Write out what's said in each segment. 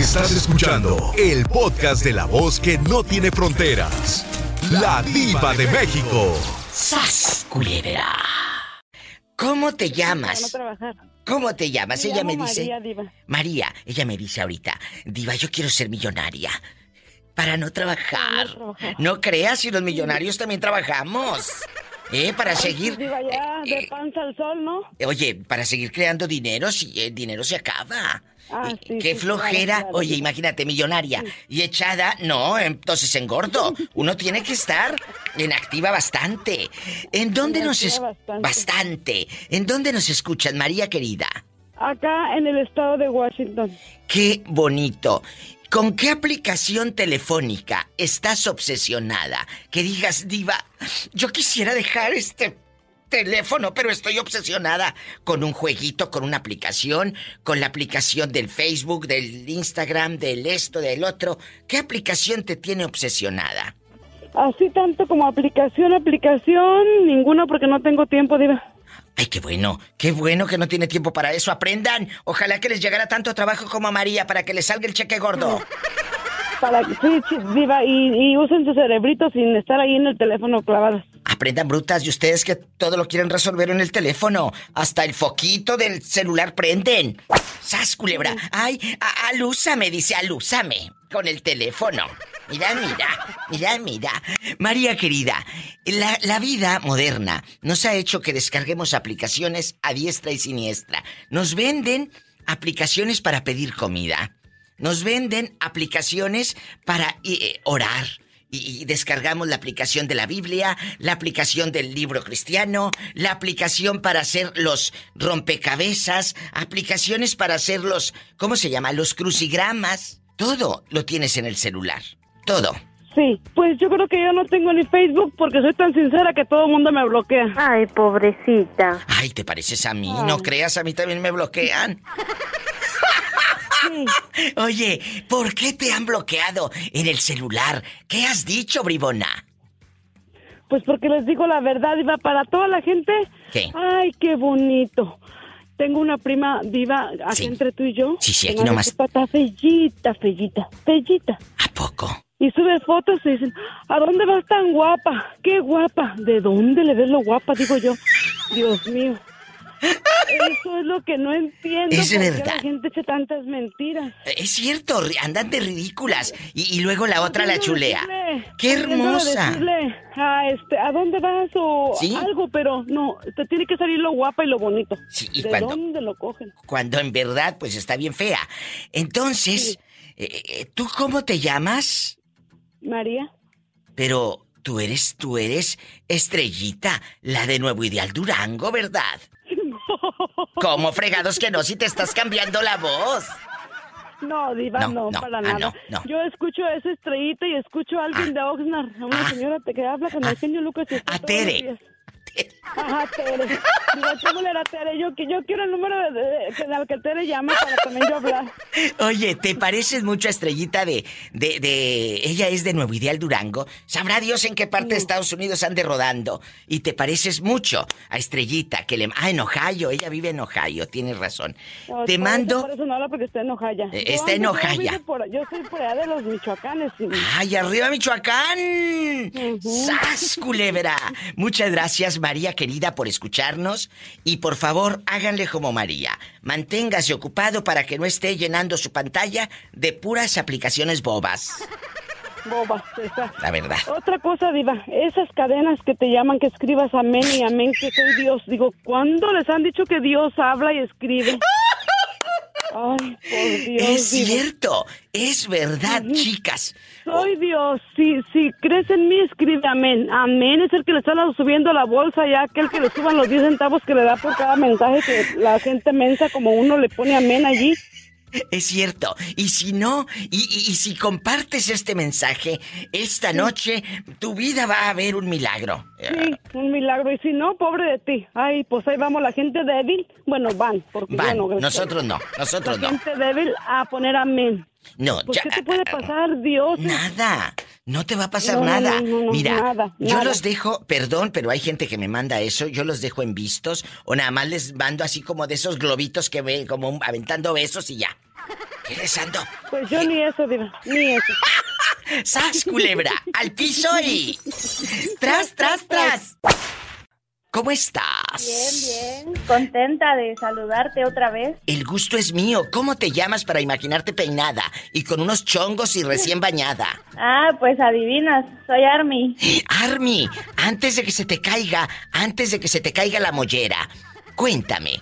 Estás escuchando el podcast de la voz que no tiene fronteras. La diva de México. ¡Sas, culebra! ¿Cómo te llamas? ¿Cómo te llamas? ella me dice. María, diva. María, ella me dice ahorita, Diva, yo quiero ser millonaria. Para no trabajar. No creas si los millonarios también trabajamos. ¿Eh? Para seguir. Diva, ya, de eh, panza al sol, ¿no? Oye, para seguir creando dinero, si el dinero se acaba. Ah, sí, Qué sí, flojera. claro, claro. Oye, imagínate, millonaria y echada. No, entonces engordo. Uno tiene que estar en activa bastante. ¿En dónde En nos es bastante. bastante? ¿En dónde nos escuchan, María querida? Acá en el estado de Washington. Qué bonito. ¿Con qué aplicación telefónica estás obsesionada? Que digas, diva, yo quisiera dejar este teléfono, pero estoy obsesionada con un jueguito, con una aplicación, con la aplicación del Facebook, del Instagram, del esto, del otro. ¿Qué aplicación te tiene obsesionada? Así tanto como aplicación, aplicación, ninguna porque no tengo tiempo, diva. Ay, qué bueno, qué bueno que no tiene tiempo para eso. Aprendan. Ojalá que les llegara tanto trabajo como a María para que les salga el cheque gordo. Para que sí, diva, y, y usen su cerebrito sin estar ahí en el teléfono clavados. Aprendan brutas y ustedes que todo lo quieren resolver en el teléfono. Hasta el foquito del celular prenden. ¡Sas, culebra! ¡Ay, alúzame! Dice, alúzame. Con el teléfono. Mira, mira, mira, mira. María querida, la, la vida moderna nos ha hecho que descarguemos aplicaciones a diestra y siniestra. Nos venden aplicaciones para pedir comida. Nos venden aplicaciones para eh, orar. Y, y descargamos la aplicación de la Biblia, la aplicación del libro cristiano, la aplicación para hacer los rompecabezas, aplicaciones para hacer los, ¿cómo se llama? Los crucigramas. Todo lo tienes en el celular. Todo. Sí, pues yo creo que yo no tengo ni Facebook porque soy tan sincera que todo el mundo me bloquea. Ay, pobrecita. Ay, ¿te pareces a mí? No creas, a mí también me bloquean. Oye, ¿por qué te han bloqueado en el celular? ¿Qué has dicho, bribona? Pues porque les digo la verdad, Diva, para toda la gente. ¿Qué? Ay, qué bonito. Tengo una prima Diva, aquí Sí. entre tú y yo. Sí, sí, aquí nomás. Está fellita, fellita, fellita. ¿A poco? Y sube fotos y dicen, ¿a dónde vas tan guapa? ¡Qué guapa! ¿De dónde le ves lo guapa? Digo yo. Dios mío. Eso es lo que no entiendo. Es ¿por qué verdad. la gente echa tantas mentiras. Es cierto, andan de ridículas. Y, y luego la otra la chulea. decirle- ¡Qué hermosa! decirle, ah, este, ¿a dónde vas o ¿Sí? algo? Pero no, te tiene que salir lo guapa y lo bonito. Sí, y ¿De cuando- dónde lo cogen? Cuando en verdad, pues está bien fea. Entonces, eh, eh, ¿tú cómo te llamas? María. Pero tú eres, tú eres Estrellita, la de Nuevo Ideal Durango, ¿verdad? ¿Cómo fregados que no si te estás cambiando la voz? No, Diva, No, no, no, para ah, nada. no. Yo escucho a esa estrellita y escucho a alguien de Oxnard, a una Ah. señora que habla con el genio Lucas. y A los Tere. Ajá, Tere. Digo, ¿cómo era Tere? Yo, yo quiero el número de, de- que- al que Tere llama para también yo hablar. Oye, ¿te pareces mucho a Estrellita de, de, de... Ella es de Nuevo Ideal Durango. Sabrá Dios en qué parte de Estados Unidos ande rodando. Y te pareces mucho a Estrellita, que le... Ah, en Ohio. Ella vive en Ohio, tienes razón. No, te por mando... Eso, por eso no habla porque está en Ojaya. Eh, está en ando- yo por- soy por allá de los Michoacanes. sí. ¡Ay, arriba Michoacán! ¡Sas, culebra! Muchas gracias, María querida, por escucharnos. Y por favor, háganle como María. Manténgase ocupado para que no esté llenando su pantalla de puras aplicaciones bobas. Boba, esa. La verdad. Otra cosa, Diva, esas cadenas que te llaman que escribas amén y amén, que soy Dios. Digo, ¿cuándo les han dicho que Dios habla y escribe? Ay, por Dios. Es cierto, es verdad, chicas. Soy Dios. Si, si crees en mí, escribe amén. Amén es el que le está subiendo la bolsa ya, aquel que le suban los 10 centavos que le da por cada mensaje que la gente mensa como uno le pone amén allí. Es cierto. Y si no, y, y- y si compartes este mensaje, esta noche tu vida va a ver un milagro. Sí, un milagro. Y si no, pobre de ti. Ay, pues ahí vamos, la gente débil. Bueno, van, porque Van, no. nosotros no, nosotros la no. gente débil a poner amén. No, Pues, ya. ¿qué te puede pasar, Dios? Nada, no te va a pasar No, nada. no, no, Mira, nada, yo nada. los dejo, perdón, pero hay gente que me manda eso, yo los dejo en vistos o nada más les mando así como de esos globitos que ve como aventando besos y ya. ¿Qué? Pues yo ni eso, Diva, ni eso. ¡Sas, culebra! ¡Al piso y... ¡Tras, tras, tras! ¿Cómo estás? Bien, bien. Contenta de saludarte otra vez. El gusto es mío. ¿Cómo te llamas para imaginarte peinada y con unos chongos y recién bañada? Ah, pues adivinas, soy Army. Army, antes de que se te caiga, antes de que se te caiga la mollera, cuéntame.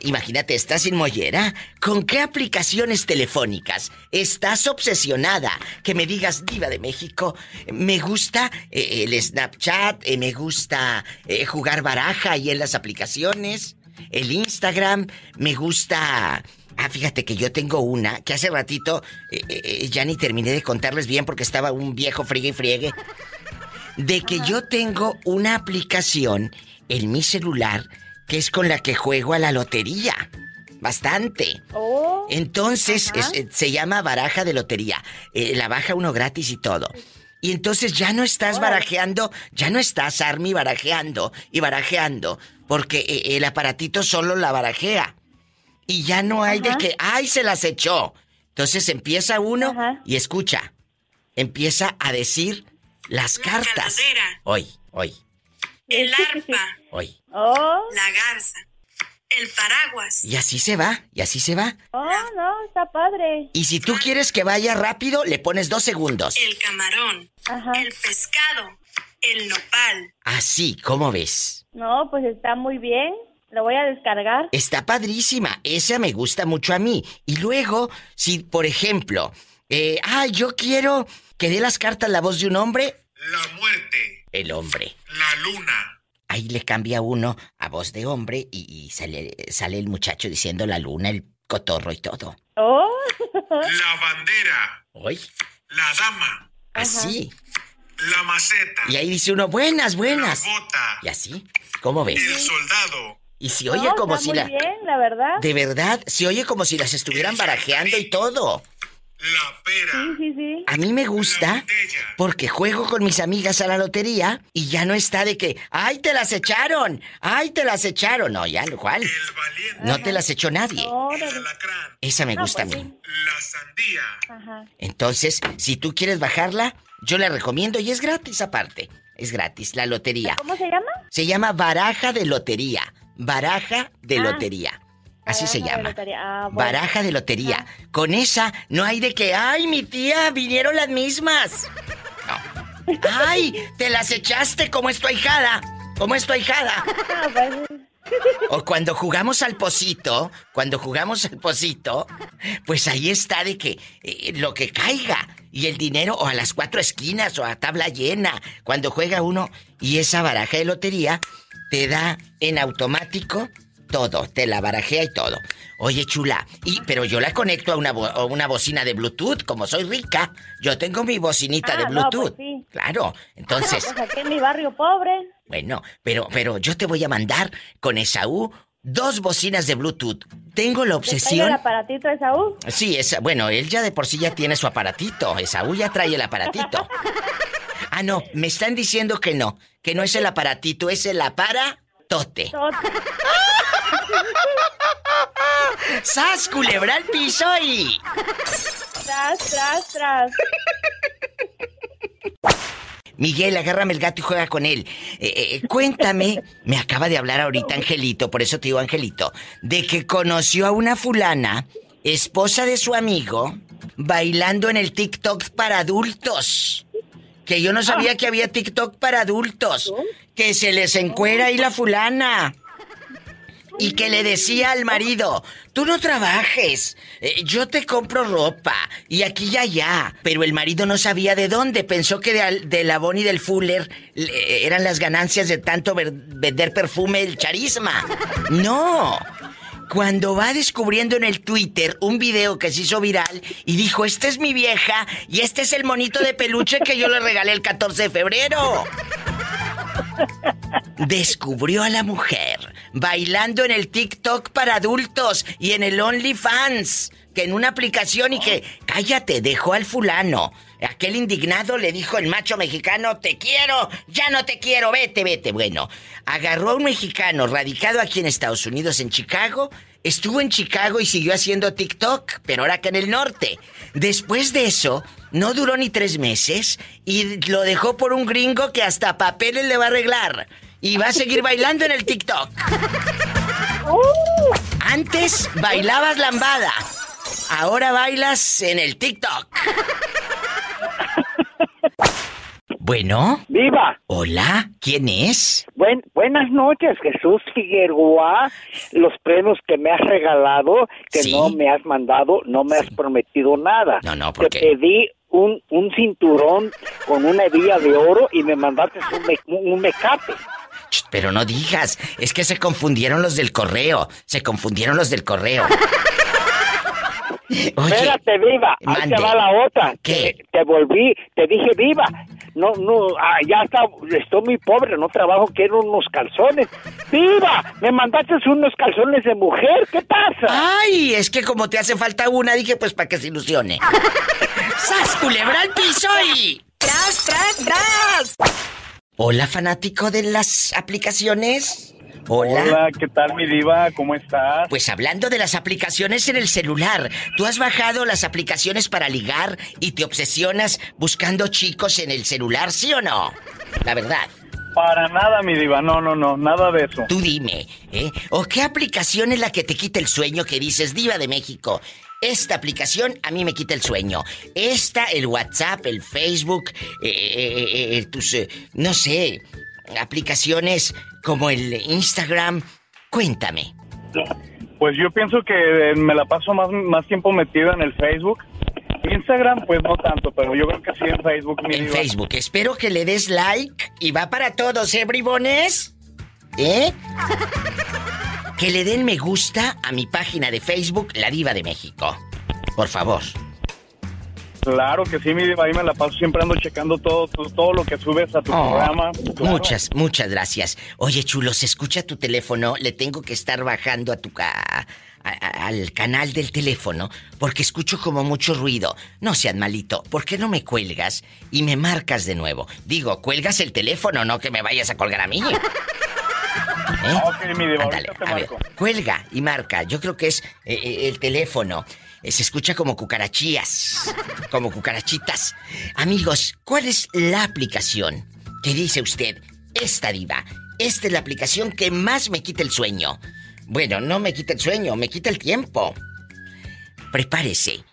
Imagínate, estás sin mollera. ¿Con qué aplicaciones telefónicas estás obsesionada? Que me digas, Diva de México, me gusta eh, el Snapchat, eh, me gusta eh, jugar baraja ahí en las aplicaciones, el Instagram, me gusta. Ah, fíjate que yo tengo una que hace ratito ya ni terminé de contarles bien porque estaba un viejo friegue y friegue. De que yo tengo una aplicación en mi celular que es con la que juego a la lotería. Bastante. Oh, Entonces, es- eh, se llama baraja de lotería. Eh, la baja uno gratis y todo. Y entonces ya no estás Órale. barajeando, ya no estás, Army, barajeando y barajeando, porque eh, el aparatito solo la barajea. Y ya no hay de que, ¡ay, se las echó! Entonces empieza uno Ajá. y escucha, empieza a decir las La cartas. Hoy, hoy, el arpa, hoy. oh, la garza, el paraguas, Y así se va, y así se va. oh, no, está padre. Y si tú quieres que vaya rápido, le pones dos segundos. el camarón, Ajá. el pescado, el nopal, Así, ¿cómo ves? No, pues está muy bien. Lo voy a descargar. Está padrísima, esa me gusta mucho a mí. Y luego, si por ejemplo, eh, ah, yo quiero que dé las cartas la voz de un hombre, La muerte, el hombre. la luna, Ahí le cambia uno a voz de hombre y, y sale, sale el muchacho diciendo la luna, el cotorro y todo. Oh, la bandera, Hoy, la dama, así. la maceta, Y ahí dice uno, buenas, buenas. la bota, Y así, ¿cómo ves? el soldado, Y si no, oye como está si muy la... bien, la verdad. De verdad, se oye como si las estuvieran barajeando y todo. La pera, Sí, sí, sí. A mí me gusta porque juego con mis amigas a la lotería y ya no está de que, ¡ay, te las echaron! ¡ay, te las echaron! No, ya, ¿cuál? el valiente, No te las echó nadie. alacrán, Esa me gusta pues a mí. la sandía, Ajá. Entonces, si tú quieres bajarla, yo la recomiendo y es gratis aparte. Es gratis, la lotería. ¿Cómo se llama? Se llama baraja de lotería. Baraja de Ah. lotería. Así se Baraja llama. Ah, bueno. Baraja de lotería. Con esa no hay de que, ay, mi tía, vinieron las mismas. No. Ay, te las echaste como es tu ahijada. Como es tu ahijada. Ah, O cuando jugamos al pocito, cuando jugamos al pocito, pues ahí está de que eh, lo que caiga. Y el dinero, o a las cuatro esquinas, o a tabla llena. Cuando juega uno y esa baraja de lotería te da en automático todo, te la barajea y todo. Oye, chula, y, pero yo la conecto a una, bo- a una bocina de Bluetooth, como soy rica. Yo tengo mi bocinita Ah, de no, Bluetooth. pues sí. Claro, entonces. pues aquí en mi barrio pobre. Bueno, pero, pero yo te voy a mandar con Esaú dos bocinas de Bluetooth. Tengo la ¿Te traigo el obsesión. aparatito de Saúl? Sí, esa, bueno, él ya de por sí ya tiene su aparatito. Esaú ya trae el aparatito. Ah, no, me están diciendo que no, que no es el aparatito, es el aparatote. Todo. ¡Sas, culebra al piso y... Tras, tras, tras. Miguel, agárrame el gato y juega con él. Eh, eh, cuéntame, me acaba de hablar ahorita Angelito, por eso te digo Angelito, de que conoció a una fulana, esposa de su amigo, bailando en el TikTok para adultos. Que yo no sabía que había TikTok para adultos. Que se les encuera ahí la fulana. Y que le decía al marido, tú no trabajes, eh, yo te compro ropa, y aquí y allá. Pero el marido no sabía de dónde, pensó que de, Avon y del Fuller le- eran las ganancias de tanto vender perfume el charisma. No. Cuando va descubriendo en el Twitter un video que se hizo viral y dijo, esta es mi vieja y este es el monito de peluche que yo le regalé el 14 de febrero. Descubrió a la mujer bailando en el TikTok para adultos y en el OnlyFans, que en una aplicación y que, cállate, dejó al fulano. Aquel indignado le dijo el macho mexicano, te quiero, ya no te quiero, vete, vete. Bueno, agarró a un mexicano radicado aquí en Estados Unidos, en Chicago, estuvo en Chicago y siguió haciendo TikTok, pero ahora acá en el norte. Después de eso, no duró ni tres meses y lo dejó por un gringo que hasta papeles le va a arreglar. Y va a seguir bailando en el TikTok. Antes bailabas lambada. Ahora bailas en el TikTok. Bueno. ¡Viva! Hola, ¿quién es? Buen, buenas noches, Jesús Figueroa. Los premios que me has regalado, que Sí. no me has mandado, no me has prometido nada. No, no, ¿por Te pedí un, un cinturón con una hebilla de oro y me mandaste un, me- un Pero no digas, es que se confundieron los del correo. Se confundieron los del correo. Oye, Espérate, viva. Ahí mande. te va la otra. ¿Qué? Te, te volví, te dije viva. No, no, ah, ya está, estoy muy pobre, no trabajo, quiero unos calzones. ¡Viva! Me mandaste unos calzones de mujer, ¿qué pasa? Ay, es que como te hace falta una, dije pues para que se ilusione. ¡Sas, culebra al piso y... ¡Tras, tras, tras! Hola, fanático de las aplicaciones. Hola. Hola, ¿qué tal mi diva? ¿Cómo estás? Pues hablando de las aplicaciones en el celular, ¿tú has bajado las aplicaciones para ligar y te obsesionas buscando chicos en el celular, sí o no? La verdad. Para nada, mi diva. No, no, no, nada de eso. Tú dime, ¿eh? ¿O qué aplicación es la que te quita el sueño que dices, Diva de México? Esta aplicación a mí me quita el sueño. Esta, el WhatsApp, el Facebook, eh, eh, eh, tus, eh, no sé, aplicaciones como el Instagram. Cuéntame. Pues yo pienso que eh, me la paso más, más tiempo metida en el Facebook. Instagram, pues no tanto, pero yo creo que sí en Facebook, En diva. Facebook. Espero que le des like y va para todos, ¿eh, bribones? ¿Eh? Que le den me gusta a mi página de Facebook, La Diva de México. Por favor. Claro que sí, mi diva. Ahí me la paso siempre ando checando todo, todo lo que subes a tu Oh, programa. Claro. Muchas, muchas gracias. Oye, chulo, se escucha tu teléfono. Le tengo que estar bajando a tu ca... a- a- al canal del teléfono porque escucho como mucho ruido. No seas malito, ¿por qué no me cuelgas y me marcas de nuevo? Digo, cuelgas el teléfono, no que me vayas a colgar a mí. ¿Eh? Ok, mi diva, Ándale, ahorita te a ver, cuelga y marca. Yo creo que es eh, eh, el teléfono. Eh, se escucha como cucarachías, como cucarachitas. Amigos, ¿cuál es la aplicación que dice usted? Esta diva. Esta es la aplicación que más me quita el sueño. Bueno, no me quita el sueño, me quita el tiempo. Prepárese.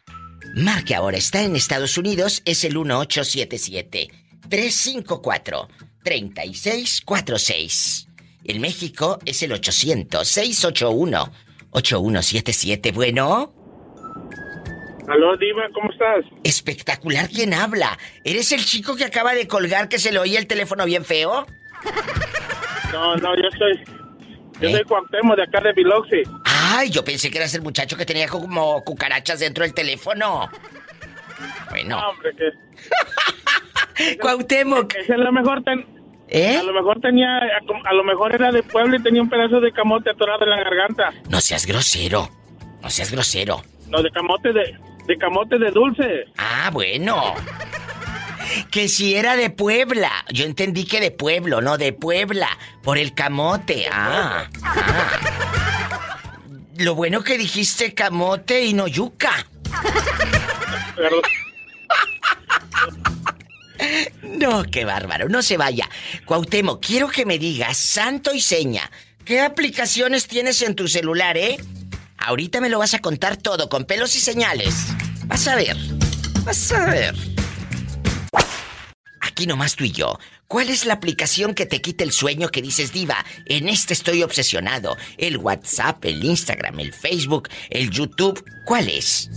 Marque ahora, está en Estados Unidos, es el 1877-354-3646. En México es el 800-681-8177. Bueno, Aló, Diva, ¿cómo estás? espectacular quien habla. ¿Eres el chico que acaba de colgar que se le oye el teléfono bien feo? No, no, yo soy. Yo ¿Eh? soy Cuauhtémoc de acá de Biloxi. Ay, yo pensé que eras el muchacho que tenía como cucarachas dentro del teléfono. Bueno, No, hombre, que. Cuauhtémoc, Ese a lo mejor ten- ¿eh? A lo mejor tenía. A lo mejor era de pueblo y tenía un pedazo de camote atorado en la garganta. No seas grosero. No seas grosero. No, de camote de. De camote de dulce. Ah, bueno. Que si era de Puebla. Yo entendí que de pueblo, no de Puebla. Por el camote. Ah. ah. Lo bueno que dijiste camote y no yuca. No, qué bárbaro. No se vaya. Cuauhtémoc, quiero que me digas, santo y seña, ¿qué aplicaciones tienes en tu celular, eh? Ahorita me lo vas a contar todo, con pelos y señales. Vas a ver. Vas a ver. Aquí nomás tú y yo. ¿Cuál es la aplicación que te quita el sueño que dices, Diva? En este estoy obsesionado. El WhatsApp, el Instagram, el Facebook, el YouTube. ¿Cuál es?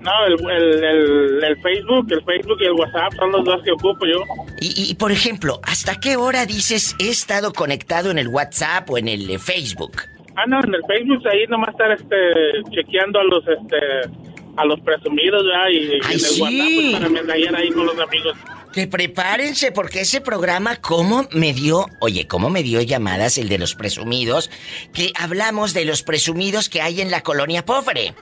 no, el, el, el, el Facebook, el Facebook y el WhatsApp son los dos que ocupo yo. Y, y, por ejemplo, ¿hasta qué hora dices he estado conectado en el WhatsApp o en el eh, Facebook? Ah, no, en el Facebook ahí nomás estar este, chequeando a los este a los presumidos, ¿verdad? Y, Ay, en el sí. WhatsApp pues, para ahí con los amigos. Que prepárense porque ese programa, ¿cómo me dio? Oye, ¿cómo me dio llamadas el de los presumidos? Que hablamos de los presumidos que hay en la colonia pobre.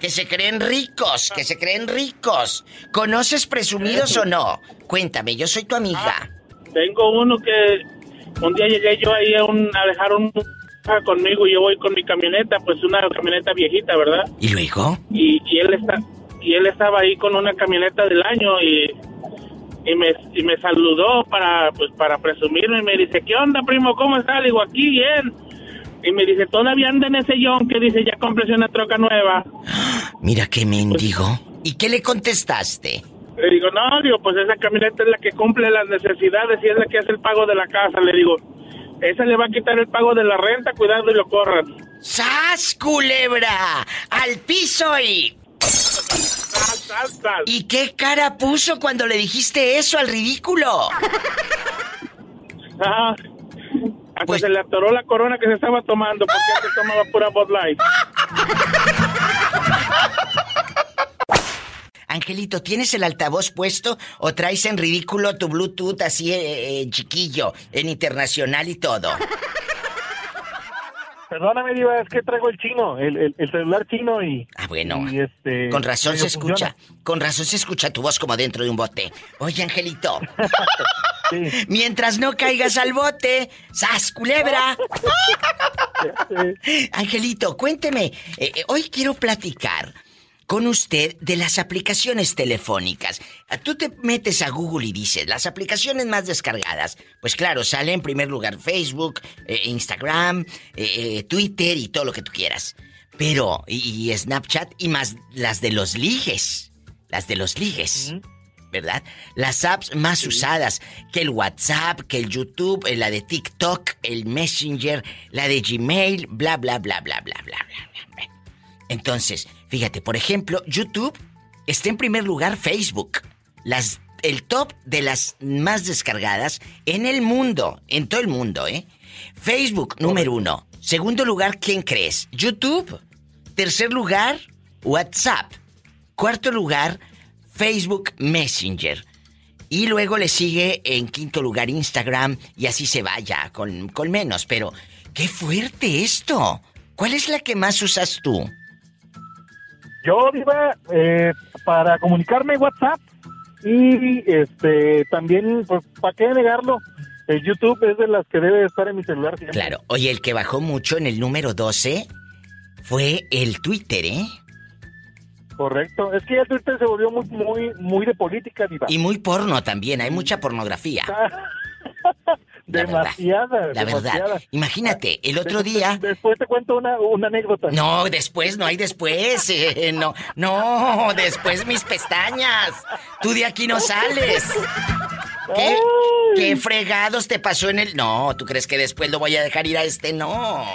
Que se creen ricos, que se creen ricos. ¿Conoces presumidos o no? Cuéntame, yo soy tu amiga. Tengo uno que un día llegué yo ahí a, un, a dejar un, conmigo, yo voy con mi camioneta, pues una camioneta viejita, ¿verdad? ¿Y luego? Y, y él está y él estaba ahí con una camioneta del año y, y me y me saludó para pues para presumirme y me dice, "¿Qué onda, primo? ¿Cómo estás?" Le digo, "Aquí bien." Y me dice, "Todavía anda en ese John que dice, "Ya cómprese una troca nueva." Mira qué mendigo. ¿Y qué le contestaste? Le digo, "No, digo, pues esa camioneta es la que cumple las necesidades y es la que hace el pago de la casa." Le digo, "Esa le va a quitar el pago de la renta, cuidado y lo corran." ¡Sas, culebra! ¡Al piso y... Sal, sal, sal. ¿Y qué cara puso cuando le dijiste eso al ridículo? Ah, hasta Pues- se le atoró la corona que se estaba tomando porque antes tomaba pura Bud Light. Angelito, ¿tienes el altavoz puesto o traes en ridículo tu Bluetooth así eh, eh, chiquillo, en internacional y todo? Perdóname, Diva, es que traigo el chino, el, el- el celular chino y... Ah, bueno. y este, Con razón se escucha, funciona. con razón se escucha tu voz como dentro de un bote. Oye, Angelito, Sí, mientras no caigas al bote, ¡sas, culebra! sí. Angelito, cuénteme, eh, eh, hoy quiero platicar con usted de las aplicaciones telefónicas. Ah, tú te metes a Google y dices, las aplicaciones más descargadas. Pues claro, sale en primer lugar Facebook, eh, Instagram, eh, eh, Twitter y todo lo que tú quieras. Pero, y, Snapchat y más las de los ligues. Las de los ligues. Uh -huh. ¿Verdad? Las apps más usadas, que el WhatsApp, que el YouTube, la de TikTok, el Messenger, la de Gmail, bla, bla, bla, bla, bla, bla, bla. bla. Entonces, fíjate, por ejemplo, YouTube está en primer lugar Facebook. Las, el top de las más descargadas en el mundo, en todo el mundo, ¿eh? Facebook, número uno. Segundo lugar, ¿quién crees? YouTube. Tercer lugar, WhatsApp. Cuarto lugar, Facebook Messenger. Y luego le sigue en quinto lugar Instagram y así se vaya con, con menos. Pero, qué fuerte esto. ¿Cuál es la que más usas tú? Yo, Diva, eh, para comunicarme WhatsApp y este también, pues, ¿para qué negarlo? El YouTube es de las que debe estar en mi celular siempre. Claro, oye, el que bajó mucho en el número 12 fue el Twitter, ¿eh? Correcto. Es que ya Twitter se volvió muy, muy, muy de política, Diva. Y muy porno también, hay mucha pornografía. La verdad. demasiada, La demasiada. verdad. Imagínate, el otro Después- día... Después te cuento una, una anécdota. No, después, no hay después. eh, no, no, después mis pestañas. Tú de aquí no sales. ¿Qué, qué fregados te pasó en el.? No, ¿tú crees que después lo voy a dejar ir a este? No.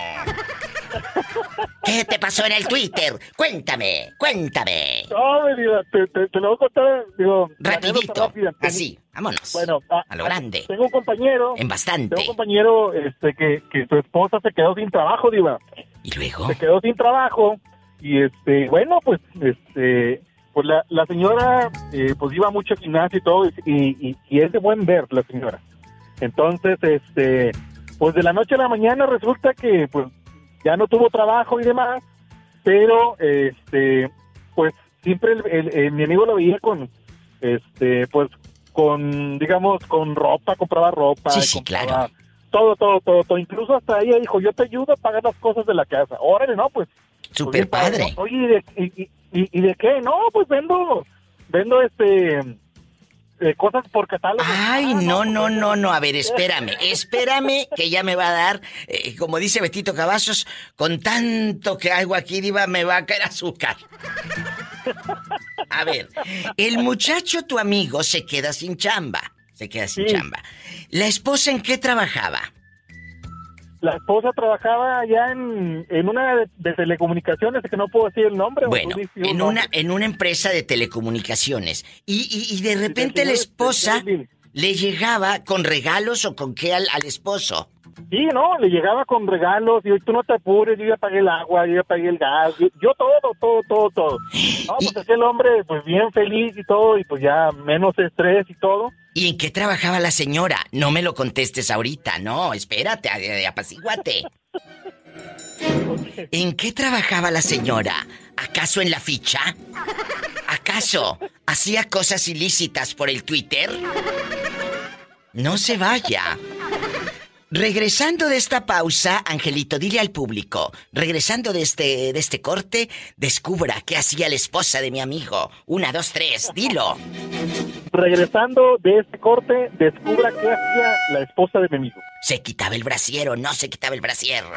¿Qué te pasó en el Twitter? Cuéntame, cuéntame. No, mi Diva, te, te, te lo voy a contar, digo, Rapidito. rápida. Así, vámonos. Bueno, a, A lo grande. Tengo un compañero. En bastante. Tengo un compañero este, que, que su esposa se quedó sin trabajo, Diva. ¿Y luego? Se quedó sin trabajo. Y este, bueno, pues, este, pues la, la señora, eh, pues iba mucho al gimnasio y todo, y, y, y es de buen ver la señora. Entonces, este, pues de la noche a la mañana resulta que, pues, ya no tuvo trabajo y demás, pero, este, pues, siempre el, el- el- mi amigo lo veía con, este, pues, con, digamos, con ropa, compraba ropa. Sí, sí, compraba claro. Todo, todo, todo, todo. Incluso hasta ella dijo, yo te ayudo a pagar las cosas de la casa. Órale, no, pues. pues, Super bien padre. Oye, ¿y de, y, y- y- y de qué? No, pues vendo, vendo este, eh, cosas por catálogo. Ay, Ah, no, no, pues, no, no. A ver, espérame, espérame, que ya me va a dar, eh, como dice Betito Cavazos, con tanto que hago aquí, Diva, me va a caer azúcar. A ver, el muchacho, tu amigo, se queda sin chamba. Se queda sin Sí. chamba. ¿La esposa en qué trabajaba? La esposa trabajaba allá en, en una de, de telecomunicaciones, que no puedo decir el nombre. Bueno, en nombre. una, en una empresa de telecomunicaciones. Y, y- y de repente la esposa le llegaba con regalos o con qué al, al esposo. Sí, no, le llegaba con regalos, y tú no te apures, yo ya pagué el agua, yo ya pagué el gas, yo, yo todo, todo, todo, todo. No, pues Y- aquel hombre, pues bien feliz y todo, y pues ya menos estrés y todo. ¿Y en qué trabajaba la señora? No me lo contestes ahorita, no, espérate, a- a- apacíguate. ¿En qué trabajaba la señora? ¿Acaso en la ficha? ¿Acaso hacía cosas ilícitas por el Twitter? No se vaya. Regresando de esta pausa, Angelito, dile al público, regresando de este, de este corte, descubra qué hacía la esposa de mi amigo. Una, dos, tres, dilo. Regresando de este corte, descubra qué hacía la esposa de mi amigo. Se quitaba el brasier o no se quitaba el brasier.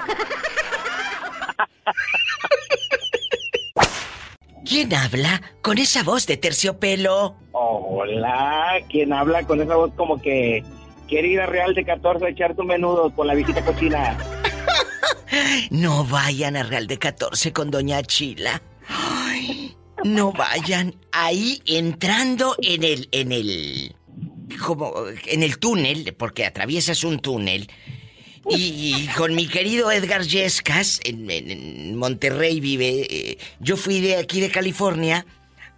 ¿Quién habla con esa voz de terciopelo? Hola, ¿quién habla con esa voz como que quiere ir a Real de 14 a echar tu menudo con la visita cochina? No vayan a Real de 14 con Doña Chila. Ay, no vayan ahí entrando en el en el como en el túnel porque atraviesas un túnel y, con mi querido Edgar Yescas en, Monterrey vive eh, yo fui de aquí de California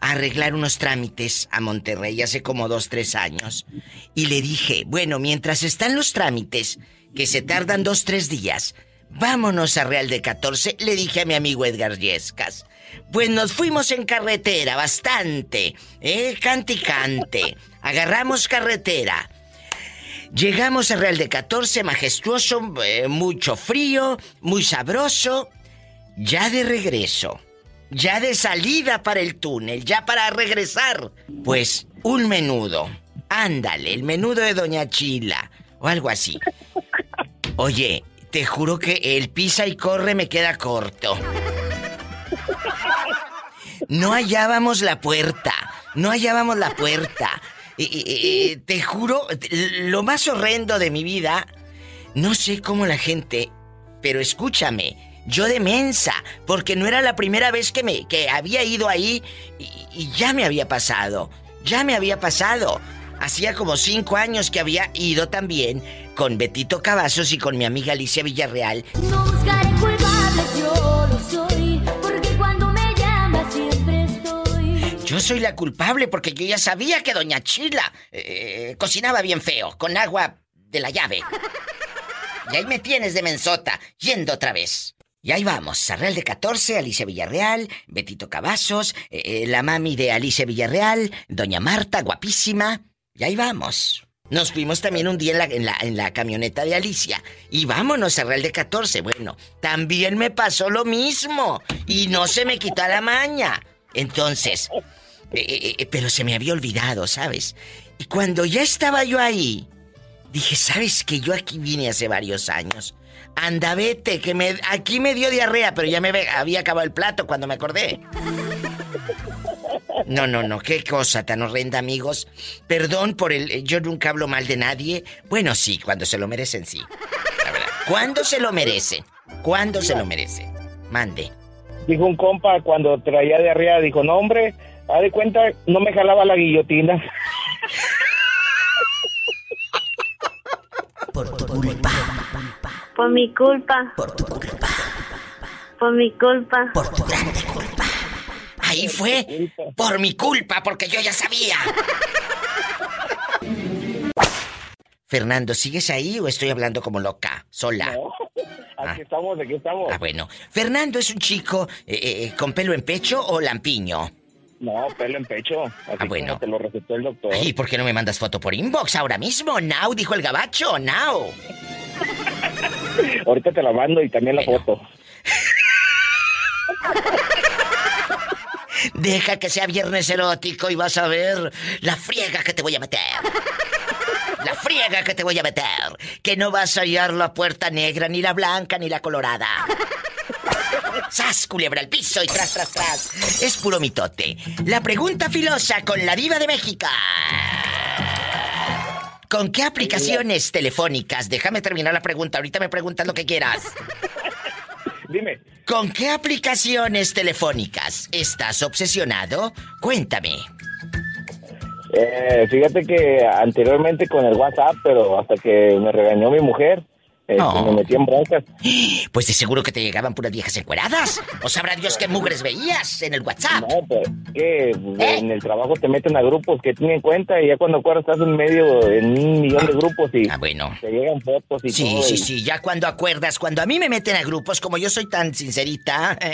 a arreglar unos trámites a Monterrey hace como dos tres años y le dije bueno mientras están los trámites que se tardan dos tres días vámonos a Real de 14 le dije a mi amigo Edgar Yescas pues nos fuimos en carretera, bastante. ¿Eh? Cante cante. Agarramos carretera. Llegamos a Real de 14, majestuoso, eh, mucho frío, muy sabroso. Ya de regreso. Ya de salida para el túnel, ya para regresar. Pues un menudo. Ándale, el menudo de Doña Chila. O algo así. Oye, te juro que el pisa y corre me queda corto. No hallábamos la puerta. No hallábamos la puerta. Te juro, lo más horrendo de mi vida, no sé cómo la gente, pero escúchame, yo de mensa, porque no era la primera vez que me que había ido ahí y, y ya me había pasado. Ya me había pasado. Hacía como cinco años que había ido también con Betito Cavazos y con mi amiga Alicia Villarreal No buscaré culpables, yo lo soy. Porque cuando me llamas siempre estoy. Yo soy la culpable porque yo ya sabía que Doña Chila eh, cocinaba bien feo, con agua de la llave. Y ahí me tienes de mensota, yendo otra vez. Y ahí vamos, a Real de 14, Alicia Villarreal, Betito Cavazos, eh, eh, la mami de Alicia Villarreal, Doña Marta, guapísima. Y ahí vamos. Nos fuimos también un día en la, en la, en la camioneta de Alicia. Y vámonos a Real de 14. Bueno, también me pasó lo mismo. Y no se me quitó la maña. Entonces, eh, pero se me había olvidado, ¿sabes? Y cuando ya estaba yo ahí, dije, ¿sabes que yo aquí vine hace varios años? Anda, vete, que me, aquí me dio diarrea, pero ya me ve- había acabado el plato cuando me acordé. No, no, no, qué cosa tan horrenda, amigos. Perdón por el... Yo nunca hablo mal de nadie. Bueno, sí, cuando se lo merecen, sí. La verdad. ¿Cuándo se lo merecen? ¿Cuándo se lo merecen? Mande. Dijo un compa cuando traía de arriba, dijo, no hombre, haz de cuenta, no me jalaba la guillotina. Por tu culpa. Por mi culpa. Por tu culpa. Por mi culpa. Por tu grande culpa. Ahí fue por mi culpa, porque yo ya sabía. Fernando, ¿sigues ahí o estoy hablando como loca? Sola. Aquí estamos, aquí estamos. Ah, bueno. Fernando es un chico eh, eh, con pelo en pecho o lampiño. No, pelo en pecho. Así Ah, bueno. como te lo recetó el doctor. ¿Y por qué no me mandas foto por inbox ahora mismo? Now, dijo el gabacho, now. Ahorita te la mando y también la foto. Deja que sea viernes erótico y vas a ver la friega que te voy a meter. La friega que te voy a meter. Que no vas a hallar la puerta negra, ni la blanca, ni la colorada. ¡Sas, culebra al piso y tras, tras, tras! Es puro mitote. La pregunta filosa con la diva de México. ¿Con qué aplicaciones telefónicas? Déjame terminar la pregunta. Ahorita me preguntas lo que quieras. Dime. ¿Con qué aplicaciones telefónicas estás obsesionado? Cuéntame. Eh, fíjate que anteriormente con el WhatsApp, pero hasta que me regañó mi mujer, este, me metí en broncas. Pues de seguro que te llegaban puras viejas encueradas. ¿O sabrá Dios qué mugres veías en el WhatsApp? No, pero que en el trabajo te meten a grupos que tienen cuenta y ya cuando acuerdas estás en medio, en un millón de grupos y Ah, bueno. te llegan fotos y Sí, todo. sí, y- sí, ya cuando acuerdas, cuando a mí me meten a grupos, como yo soy tan sincerita.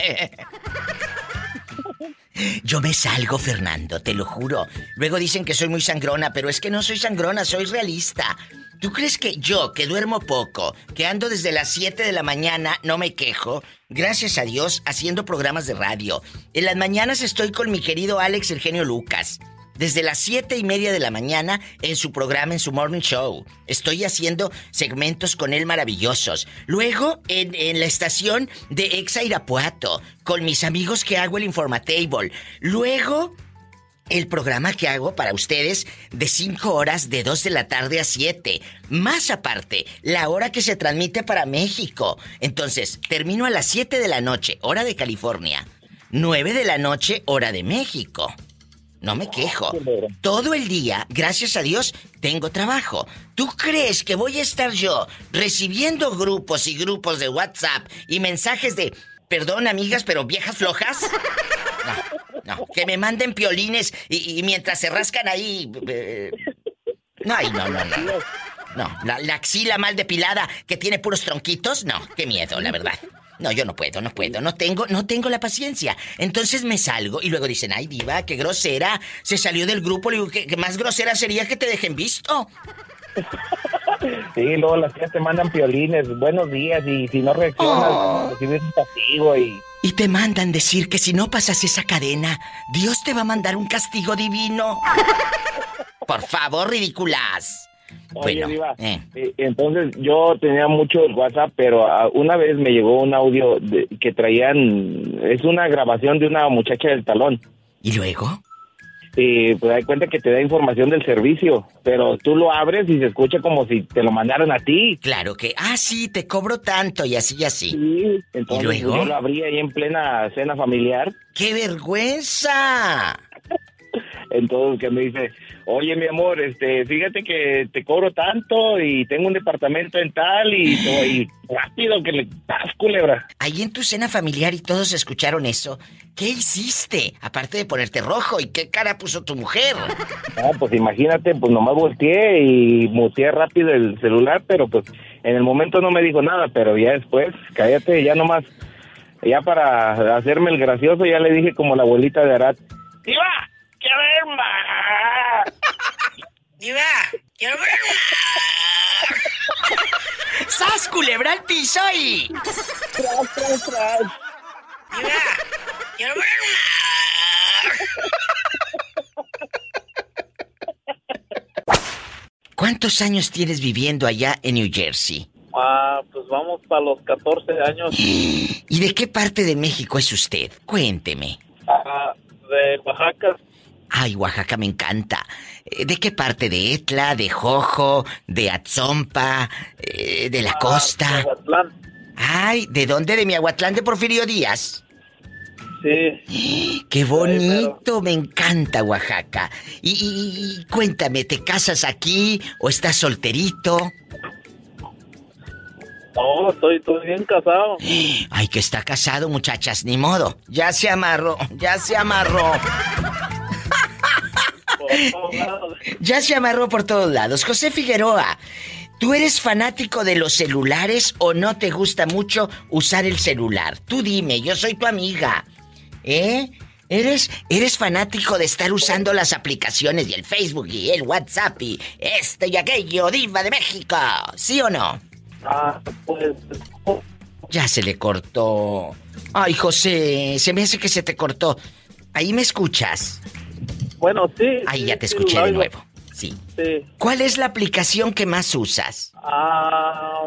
Yo me salgo, Fernando, te lo juro. Luego dicen que soy muy sangrona, pero es que no soy sangrona, soy realista. ¿Tú crees que yo, que duermo poco, que ando desde las 7 de la mañana, no me quejo? Gracias a Dios, haciendo programas de radio. En las mañanas estoy con mi querido Alex el genio Lucas. Desde las siete y media de la mañana en su programa, en su morning show. Estoy haciendo segmentos con él maravillosos. Luego en, en la estación de Exa Irapuato, con mis amigos que hago el Informatable. Luego el programa que hago para ustedes de 5 horas de 2 de la tarde a 7. Más aparte, la hora que se transmite para México. Entonces, termino a las 7 de la noche, hora de California. 9 de la noche, hora de México. No me quejo. Todo el día, gracias a Dios, tengo trabajo. ¿Tú crees que voy a estar yo recibiendo grupos y grupos de WhatsApp y mensajes de, perdón amigas, pero viejas flojas? No, no, que me manden piolines y, y mientras se rascan ahí... eh, no, ay, no, no, no. No, la, la axila mal depilada que tiene puros tronquitos, no, qué miedo, la verdad. No, yo no puedo, no puedo, no tengo, no tengo la paciencia. Entonces me salgo y luego dicen, ay, diva, qué grosera. Se salió del grupo, le digo, que, más grosera sería que te dejen visto. Sí, luego las tías te mandan piolines, buenos días, y si no reaccionas, recibes un castigo y... Y te mandan decir que si no pasas esa cadena, Dios te va a mandar un castigo divino. Por favor, ridículas. Oye, Bueno, Diva, eh. eh, entonces yo tenía mucho el WhatsApp, pero ah, una vez me llegó un audio de- que traían, es una grabación de una muchacha del talón. ¿Y luego? Y pues hay cuenta que te da información del servicio, pero tú lo abres y se escucha como si te lo mandaran a ti. Claro que, ah, sí, te cobro tanto y así y así. Sí, entonces ¿Y luego? yo lo abrí ahí en plena cena familiar. ¡Qué vergüenza! Entonces que me dice, oye mi amor, este, fíjate que te cobro tanto y tengo un departamento en tal y, y rápido que le das culebra. Ahí en tu cena familiar y todos escucharon eso. ¿Qué hiciste? Aparte de ponerte rojo, ¿y qué cara puso tu mujer? Ah, pues imagínate, pues nomás volteé y muteé rápido el celular, pero pues en el momento no me dijo nada, pero ya después, cállate, ya nomás, ya para hacerme el gracioso, ya le dije como la abuelita de Arat, ¡Diva! ¡Quiero ver más! ¡Diva! ¡Quiero ver ¡Sas, culebra al piso y... ¡Tras, tras, tras! ¡Diva! ¡Quiero ver ¿Cuántos años tienes viviendo allá en New Jersey? Ah, pues vamos para los 14 años. ¿Y de qué parte de México es usted? Cuénteme. Ah, de Oaxaca. Ay, Oaxaca me encanta. Eh, ¿De qué parte? ¿De Etla, de Jojo, de Atzompa, eh, de la costa? Ay, ¿de dónde? ¿De Miahuatlán de Porfirio Díaz? Sí. ¡Qué bonito! Me encanta Oaxaca. Y, y- y cuéntame, ¿te casas aquí o estás solterito? No, estoy, estoy bien casado. Ay, que está casado, muchachas, ni modo. Ya se amarró, ya se amarró. Ya se amarró por todos lados. José Figueroa, ¿tú eres fanático de los celulares o no te gusta mucho usar el celular? Tú dime, yo soy tu amiga. ¿Eh? ¿Eres, eres fanático de estar usando las aplicaciones y el Facebook y el WhatsApp y este y aquello, Diva de México? ¿Sí o no? Ah, pues. Ya se le cortó. Ay, José, se me hace que se te cortó. Ahí me escuchas. Bueno, sí. Ahí sí, ya te escuché de nuevo. Sí. Sí. ¿Cuál es la aplicación que más usas? Ah,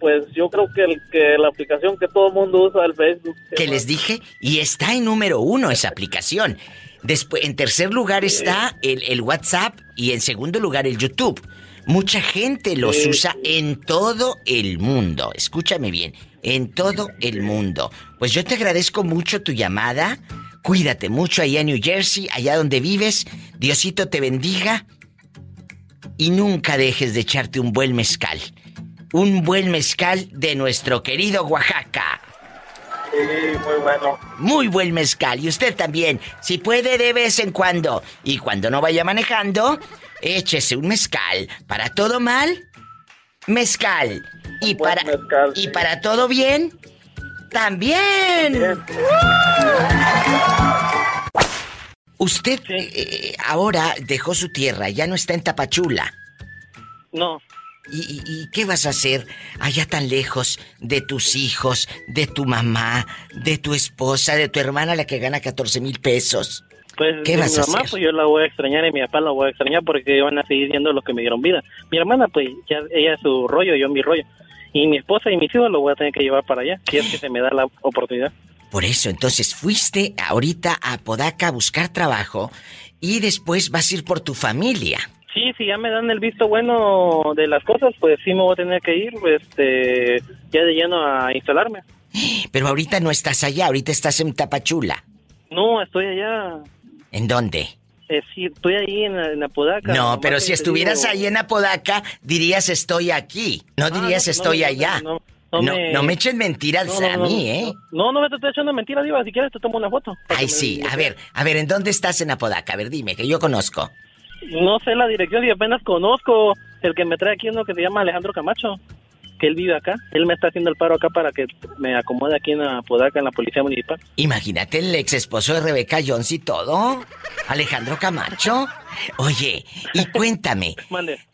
pues yo creo que, el, que la aplicación que todo el mundo usa el Facebook. Que les dije, y está en número uno esa aplicación. Después, en tercer lugar está el, el WhatsApp y en segundo lugar el YouTube. Mucha gente los Sí. usa en todo el mundo. Escúchame bien, en todo el mundo. Pues yo te agradezco mucho tu llamada. Cuídate mucho allá en New Jersey, allá donde vives. Diosito te bendiga. Y nunca dejes de echarte un buen mezcal. Un buen mezcal de nuestro querido Oaxaca. Sí, muy bueno. Muy buen mezcal. Y usted también, si puede de vez en cuando. Y cuando no vaya manejando, échese un mezcal. Para todo mal, mezcal. Y para, y para todo bien, también. Usted eh, ahora dejó su tierra, ya no está en Tapachula. No. ¿Y, qué vas a hacer allá tan lejos de tus hijos, de tu mamá, de tu esposa, de tu hermana, la que gana 14 mil pesos? Pues ¿Qué vas mi a mamá, hacer? pues yo la voy a extrañar y mi papá la voy a extrañar porque van a seguir siendo los que me dieron vida. Mi hermana, pues ya ella es su rollo, yo mi rollo. Y mi esposa y mis hijos lo voy a tener que llevar para allá, si es que se me da la oportunidad. Por eso, entonces fuiste ahorita a Podaca a buscar trabajo y después vas a ir por tu familia. Sí, si ya me dan el visto bueno de las cosas, pues sí me voy a tener que ir, pues, este, ya de lleno a instalarme. Pero ahorita no estás allá, ahorita estás en Tapachula. No, estoy allá, ¿En dónde? eh, sí, estoy ahí en, la- en Apodaca. No, pero si estuvieras digo- ahí en Apodaca, dirías estoy aquí. No Ah, dirías no, no estoy me- allá. no, No, no no, me... me- echen mentiras No, no, a no, mí, no, ¿eh? No, no me estoy echando mentiras, Diva. Si quieres te tomo una foto. Ay, sí. A ver, a ver, ¿en dónde estás en Apodaca? A ver, dime, que yo conozco. No sé la dirección y apenas conozco el que me trae aquí uno que se llama Alejandro Camacho, que él vive acá. Él me está haciendo el paro acá para que me acomode aquí en Apodaca, en la policía municipal. Imagínate el ex esposo de Rebeca Jones y todo. Alejandro Camacho. Oye, y cuéntame.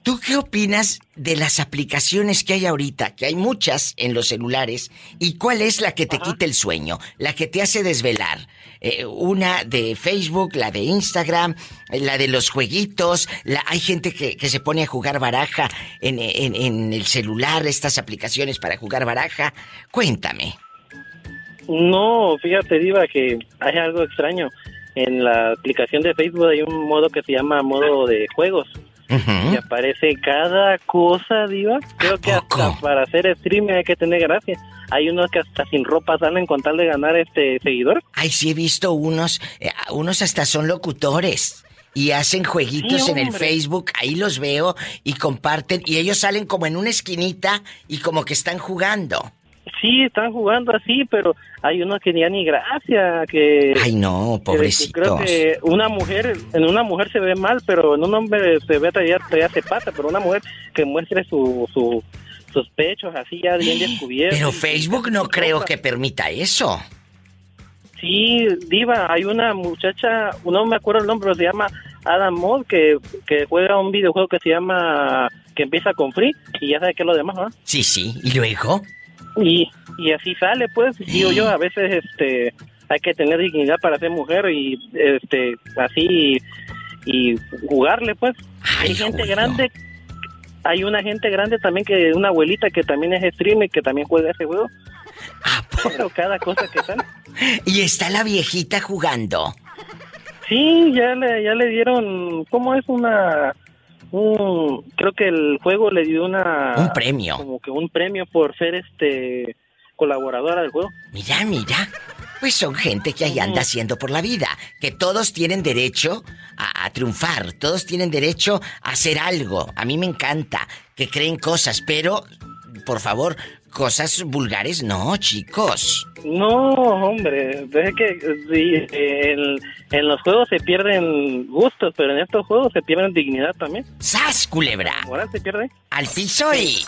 ¿tú qué opinas de las aplicaciones que hay ahorita? Que hay muchas en los celulares. ¿Y cuál es la que te quita el sueño? La que te hace desvelar. Eh, una de Facebook, la de Instagram, eh, la de los jueguitos. La, hay gente que, que se pone a jugar baraja en, en- en el celular, estas aplicaciones para jugar baraja. Cuéntame. No, fíjate, Diva, que hay algo extraño. En la aplicación de Facebook hay un modo que se llama modo de juegos. Y aparece cada cosa, Diva. Creo que hasta para hacer streaming hay que tener gracia. Hay unos que hasta sin ropa salen con tal de ganar este seguidor. Ay, sí he visto unos, eh, unos hasta son locutores. Y hacen jueguitos Sí, en el. Facebook, ahí los veo y comparten. Y ellos salen como en una esquinita y como que están jugando. Sí, están jugando así, pero hay unos que ya ni gracia, que... Ay, no, que Creo pobrecitos. que una mujer, en una mujer se ve mal, pero en un hombre se ve todavía, todavía se pasa, pero una mujer que muestre su, su- sus pechos así ya bien descubiertos. Pero Facebook no creo que permita eso. Sí, Diva, hay una muchacha, no me acuerdo el nombre, se llama Adam Moss, que, que juega un videojuego que se llama, que empieza con Free, y ya sabe que es lo demás, ¿no? Sí, sí. ¿Y luego? Y, y así sale, pues, digo yo, a veces este hay que tener dignidad para ser mujer y este así y, jugarle, pues. hay gente grande, hay una gente grande también que una abuelita que también es streamer que también juega ese juego. Pero cada cosa que sale. Y está la viejita jugando. Sí, ya le, ya le dieron, ¿cómo es una? Un, creo que el juego le dio una... Un premio. Como que un premio por ser este colaboradora del juego. Mira, mira. Pues son gente que ahí anda haciendo por la vida. Que todos tienen derecho a, a triunfar. Todos tienen derecho a hacer algo. A mí me encanta que creen cosas, pero, por favor, cosas vulgares no, chicos. No, hombre, es que sí, en, en los juegos se pierden gustos, pero en estos juegos se pierden dignidad también. ¡Sas, culebra! Moral se pierde. Al piso y...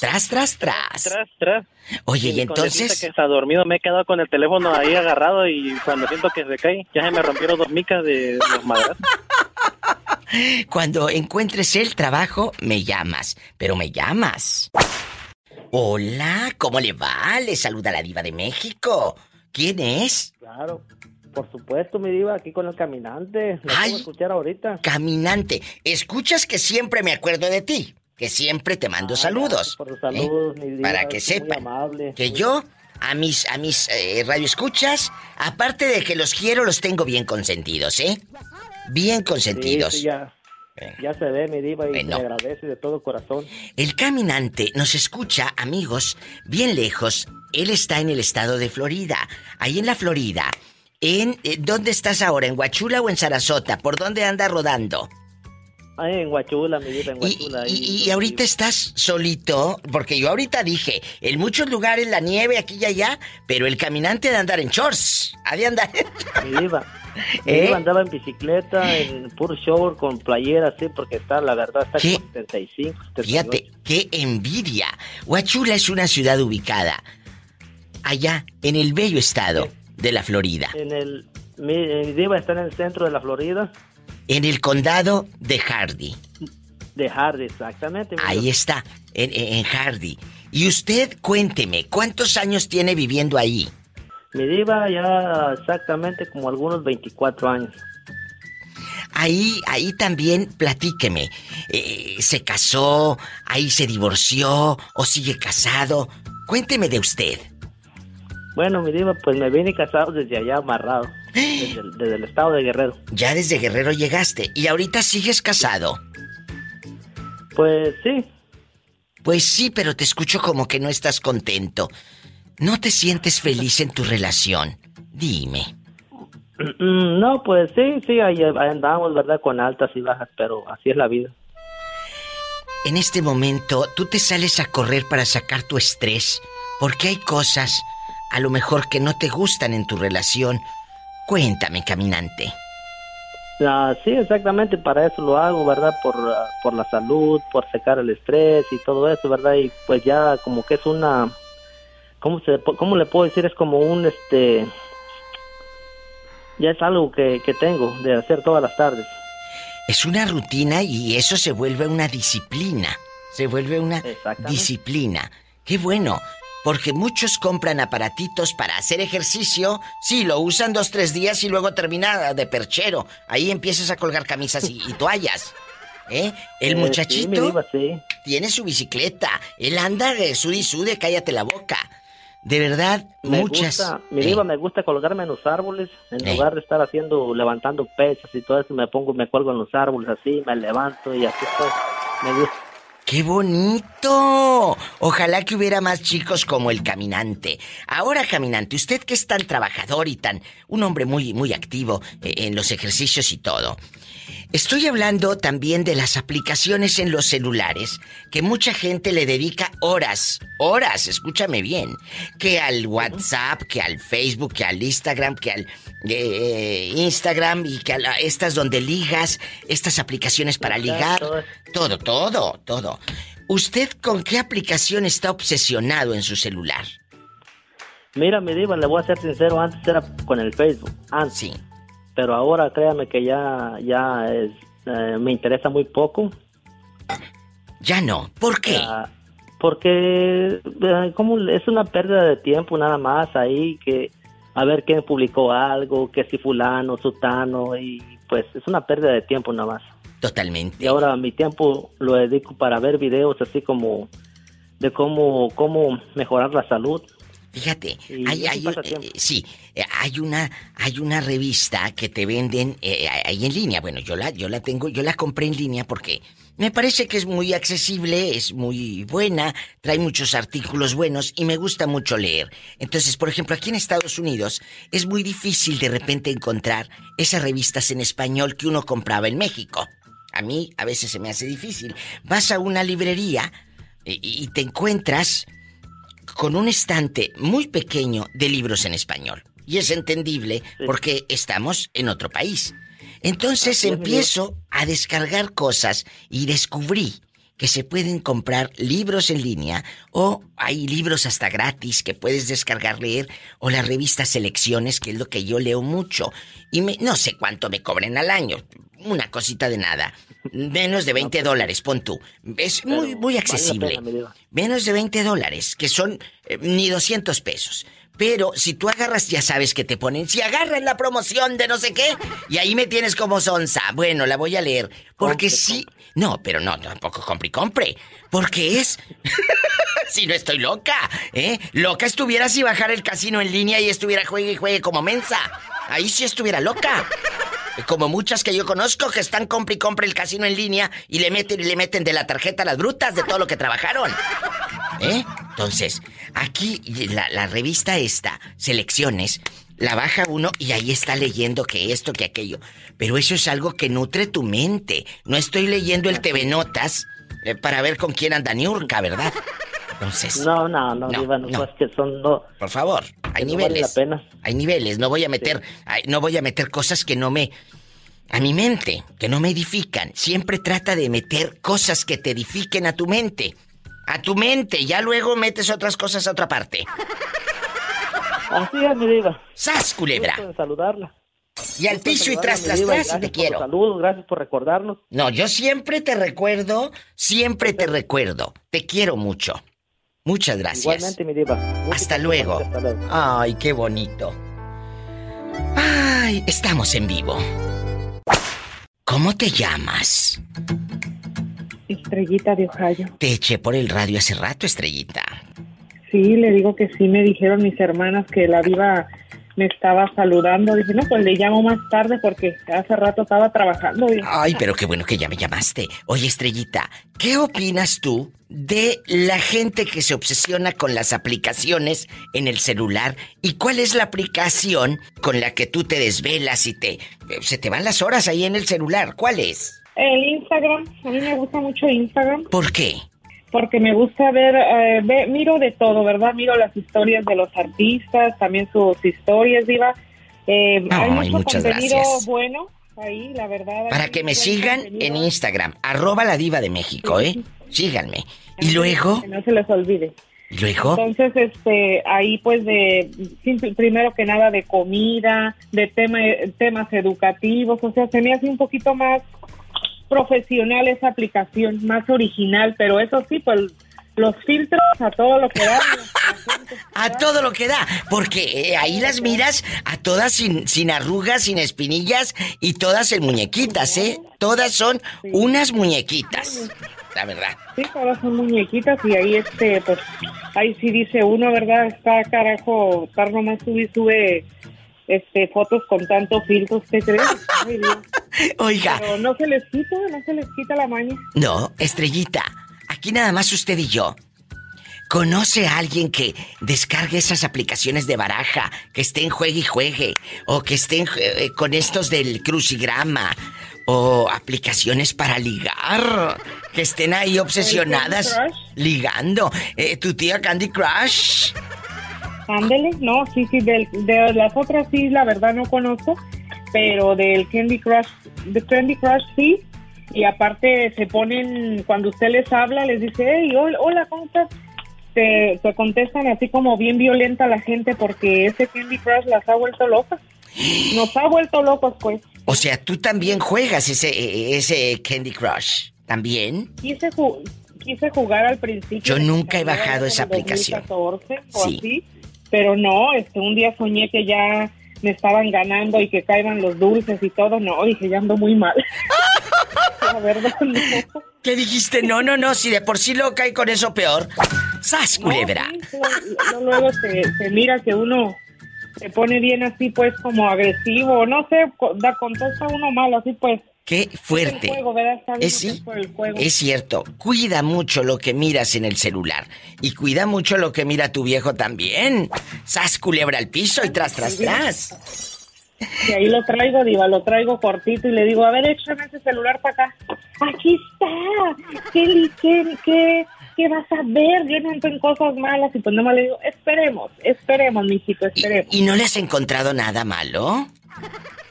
Tras, tras, tras. Tras, tras. Oye, y mi entonces... que está dormido, me he quedado con el teléfono ahí agarrado y cuando siento que se cae, ya se me rompieron dos micas de los madrazos. Cuando encuentres el trabajo, me llamas. Pero me llamas. Hola, ¿cómo le va? Le saluda la diva de México. ¿Quién es? Claro, por supuesto, mi diva, aquí con el caminante. La Ay. puedo escuchar ahorita. Caminante. Escuchas que siempre me acuerdo de ti. Que siempre te mando saludos. Por los saludos, ¿eh? mi diva. Para que sepan que yo a mis a mis eh, radioescuchas, aparte de que los quiero, los tengo bien consentidos, ¿eh? Bien consentidos. Sí, sí, ya, ya se ve, mi diva, y Bueno. le agradece de todo corazón. El caminante nos escucha, amigos, bien lejos. Él está en el estado de Florida. Ahí en la Florida. En, eh, ¿Dónde estás ahora? ¿En Huachula o en Sarasota? ¿Por dónde anda rodando? Ahí en Huachula, mi diva, en Huachula. Y, y ahorita estás solito, porque yo ahorita dije, en muchos lugares la nieve aquí y allá, pero el caminante ha de andar en shorts. Ha de andar. Mi diva. ¿Eh? diva andaba en bicicleta, en puro short, con playera, así, porque está, la verdad, está ¿Qué? como 75, 78. Fíjate, qué envidia. Huachula es una ciudad ubicada allá, en el bello estado de la Florida, En el, mi, mi diva está en el centro de la Florida. en el condado de Hardy. De Hardy, exactamente. Ahí está, en- en Hardy. Y usted, cuénteme, ¿cuántos años tiene viviendo ahí? Mi diva ya exactamente como algunos 24 años. Ahí, ahí también platíqueme. Eh, ¿Se casó? ¿Ahí se divorció? ¿O sigue casado? Cuénteme de usted. Bueno, mi diva, pues me vine casado desde allá amarrado. Desde el, desde el estado de Guerrero. Ya desde Guerrero llegaste y ahorita sigues casado. Pues sí. Pues sí, pero te escucho como que no estás contento. ¿No te sientes feliz en tu relación? Dime. Mm, No, pues sí, sí, ahí, andamos, ¿verdad? Con altas y bajas, pero así es la vida. En este momento, tú te sales a correr para sacar tu estrés, porque hay cosas, a lo mejor, que no te gustan en tu relación. Cuéntame, caminante. Ah, sí, exactamente, para eso lo hago, ¿verdad? Por, ah, por la salud, por secar el estrés y todo eso, ¿verdad? Y pues ya como que es una... ¿Cómo, se, cómo le puedo decir? Es como un, este... Ya es algo que, que tengo de hacer todas las tardes. Es una rutina y eso se vuelve una disciplina. Se vuelve una disciplina. Qué bueno, porque muchos compran aparatitos para hacer ejercicio. Sí, lo usan dos, tres días y luego termina de perchero. Ahí empiezas a colgar camisas y, y toallas. ¿Eh? El Eh, muchachito mi diva, sí. tiene su bicicleta. Él anda de sudi sude, cállate la boca. De verdad, Me muchas. gusta, mi Eh, diva, me gusta colgarme en los árboles, en Eh. lugar de estar haciendo, levantando pesas y todo eso, me pongo, me cuelgo en los árboles así, me levanto y así estoy. Me gusta. ¡Qué bonito! Ojalá que hubiera más chicos como el caminante. Ahora, caminante, usted que es tan trabajador y tan un hombre muy muy activo eh, en los ejercicios y todo. Estoy hablando también de las aplicaciones en los celulares, que mucha gente le dedica horas, horas, escúchame bien, que al WhatsApp, que al Facebook, que al Instagram, que al eh, Instagram y que a la- estas donde ligas, estas aplicaciones para ligar, todo, todo, todo. ¿Usted con qué aplicación está obsesionado en su celular? Mira, mi diva, le voy a ser sincero, antes era con el Facebook, antes. Sí. Pero ahora créame que ya, ya es, eh, me interesa muy poco. Ya no, ¿por qué? Ah, porque eh, como es una pérdida de tiempo nada más ahí que a ver quién publicó algo, que si fulano, sutano y pues es una pérdida de tiempo nada más. Totalmente. Y ahora mi tiempo lo dedico para ver videos así como de cómo cómo mejorar la salud. Fíjate, hay, hay- pasatiempo. eh, sí, eh, hay una, hay una revista que te venden eh, ahí en línea. Bueno, yo la, yo la tengo, yo la compré en línea porque me parece que es muy accesible, es muy buena, trae muchos artículos buenos y me gusta mucho leer. Entonces, por ejemplo, aquí en Estados Unidos es muy difícil de repente encontrar esas revistas en español que uno compraba en México. A mí a veces se me hace difícil. Vas a una librería y- y te encuentras con un estante muy pequeño de libros en español. Y es entendible porque estamos en otro país. Entonces Así empiezo a descargar cosas y descubrí que se pueden comprar libros en línea o hay libros hasta gratis que puedes descargar, leer o la revista Selecciones, que es lo que yo leo mucho. Y me, no sé cuánto me cobren al año, una cosita de nada. Menos de 20 dólares, pon tú. Es muy, muy accesible. Menos de 20 dólares, que son eh, ni 200 pesos. Pero si tú agarras, ya sabes que te ponen, si agarras la promoción de no sé qué, y ahí me tienes como sonza. Bueno, la voy a leer. Porque sí. No, pero no, tampoco compre y compre. Porque es. si no estoy loca, ¿eh? Loca estuviera si bajara el casino en línea y estuviera juegue y juegue como mensa. Ahí sí estuviera loca. Como muchas que yo conozco que están compre y compre el casino en línea y le meten y le meten de la tarjeta las brutas de todo lo que trabajaron. ¿Eh? Entonces, aquí la, la revista esta, Selecciones, la baja uno y ahí está leyendo que esto, que aquello. Pero eso es algo que nutre tu mente. No estoy leyendo el TV Notas eh, para ver con quién anda Niurka, ¿verdad? Entonces. No, no, no, No, diva, no, pues que son no. Por favor, hay que no vale niveles. la pena. Hay niveles, no voy a meter, ay, no voy a meter cosas que no me a mi mente, que no me edifican. Siempre trata de meter cosas que te edifiquen a tu mente. A tu mente, ya luego metes otras cosas a otra parte. Así es, mi diva. ¡Sas, culebra! Saludarla. Y al piso y tras, tras, Diva, tras, gracias te quiero. Saludos, gracias por recordarnos. No, yo siempre te recuerdo, siempre te recuerdo. Te quiero mucho. Muchas gracias. Igualmente, mi diva. Hasta luego. Hasta luego. Ay, qué bonito. Ay, estamos en vivo. ¿Cómo te llamas? Estrellita de Ohio. Te eché por el radio hace rato, Estrellita. Sí, le digo que sí, me dijeron mis hermanas que la diva me estaba saludando. Dije, no, pues le llamo más tarde porque hace rato estaba trabajando. Ay, pero qué bueno que ya me llamaste. Oye, Estrellita, ¿qué opinas tú de la gente que se obsesiona con las aplicaciones en el celular? ¿Y cuál es la aplicación con la que tú te desvelas y te se te van las horas ahí en el celular? ¿Cuál es? El Instagram, a mí me gusta mucho Instagram ¿Por qué? porque me gusta ver, eh, ve- miro de todo, ¿verdad? Miro las historias de los artistas, también sus historias, diva. Eh, hay Ay, mucho muchas contenido gracias. bueno ahí, la verdad. hay Para que me sigan contenido. en Instagram, arroba la diva de México, ¿eh? Síganme. Y luego, Que no se les olvide. y luego, Entonces, este, ahí pues de, simple- primero que nada de comida, de tema, temas educativos, o sea, se me hace un poquito más profesional esa aplicación, más original, pero eso sí, pues los filtros a todo lo que da. a todo lo que da, porque eh, ahí las miras a todas sin, sin arrugas, sin espinillas y todas en muñequitas, ¿eh? Todas son unas muñequitas, la verdad. Sí, todas son muñequitas y ahí este, pues, ahí sí dice uno, ¿verdad? Está carajo, estar nomás sube y sube este fotos con tanto filtro, ¿usted cree? Ay, Dios. Oiga. Pero no se les quita, no se les quita la maña. No, estrellita, aquí nada más usted y yo. ¿Conoce a alguien que descargue esas aplicaciones de baraja, que estén juegue y juegue, o que estén eh, con estos del crucigrama, o aplicaciones para ligar, que estén ahí obsesionadas ligando? Eh, ¿Tu tía Candy Crush? Ándele, no, sí, sí, del- de, las otras sí, la verdad no conozco, pero del Candy Crush, de Candy Crush sí, y aparte se ponen, cuando usted les habla, les dice, hey, hola, ¿cómo estás? Te, te contestan así como bien violenta la gente porque ese Candy Crush las ha vuelto locas. Nos ha vuelto locos, pues. O sea, tú también juegas ese, eh, ese Candy Crush. ¿También? Quise, ju- quise jugar al principio. Yo nunca he bajado esa aplicación. 2014 o Sí. así, pero no, este, un día soñé que ya me estaban ganando y que caían los dulces y todo, no, dije, ya ando muy mal. La verdad, no. ¿Qué dijiste? No, no, no, si de por sí loca y con eso peor. ¡Sas, culebra! No, luego- se, se mira que uno se pone bien así, pues, como agresivo, no sé, da contesta uno mal, así pues. ¡Qué fuerte! Es, sí, es cierto. Cuida mucho lo que miras en el celular. Y cuida mucho lo que mira tu viejo también. ¡Sas, culebra al piso y tras, tras, tras! Y ahí lo traigo, Diva, lo traigo cortito y le digo, a ver, échame ese celular para acá. Aquí está. ¿Qué, qué, qué, qué vas a ver? Yo no entro en cosas malas. Y pues nomás le digo, esperemos, esperemos, mijito, esperemos. ¿Y no le has encontrado nada malo?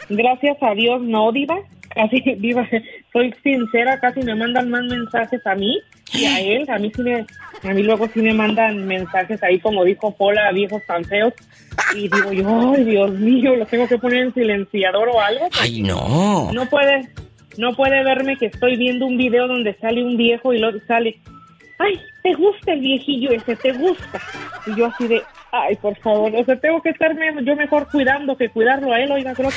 Gracias a Dios, no, Diva. Casi, Diva, soy sincera, casi me mandan más mensajes a mí y a él. A mí sí me, a mí luego sí me mandan mensajes ahí, como dijo Pola, viejos tan feos. Y digo yo, ay, Dios mío, los tengo que poner en silenciador o algo. ¡Ay, no! No puede, no puede verme que estoy viendo un video donde sale un viejo y luego sale, ay, te gusta el viejillo ese, te gusta. Y yo así de, ay, por favor, o sea, tengo que estarme yo mejor cuidando que cuidarlo a él, oiga, creo que...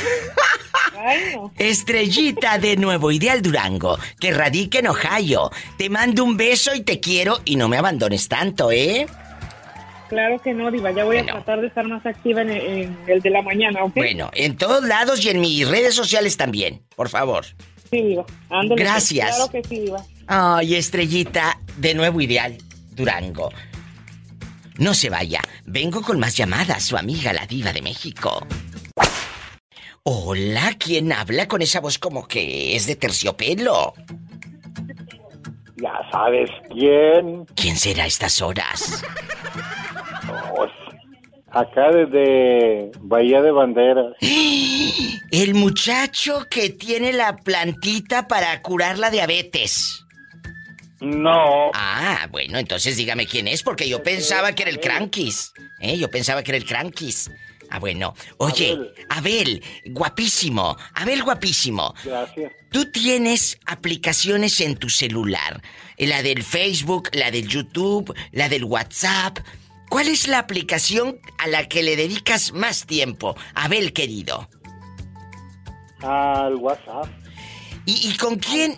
Estrellita de Nuevo Ideal Durango, que radica en Ohio. Te mando un beso y te quiero y no me abandones tanto, ¿eh? Claro que no, Diva, ya voy a tratar de estar más activa en el, en el de la mañana, ¿ok? Bueno, en todos lados y en mis redes sociales también, por favor. Sí, Diva, ándale, pues, Gracias. Claro que sí, Diva. Ay, Estrellita de Nuevo Ideal Durango. No se vaya, vengo con más llamadas, su amiga la diva de México. Hola, ¿quién habla con esa voz como que es de terciopelo? Ya sabes quién. ¿Quién será a estas horas? Pues, acá desde Bahía de Banderas. El muchacho que tiene la plantita para curar la diabetes. No. Ah, bueno, entonces dígame quién es, porque yo pensaba que era el Crankis. ¿Eh? Yo pensaba que era el Crankis. Ah, bueno. Oye, Abel, guapísimo. Abel, guapísimo. Gracias. Tú tienes aplicaciones en tu celular. La del Facebook, la del YouTube, la del WhatsApp. ¿Cuál es la aplicación a la que le dedicas más tiempo, Abel querido? Al WhatsApp. ¿Y, y con quién?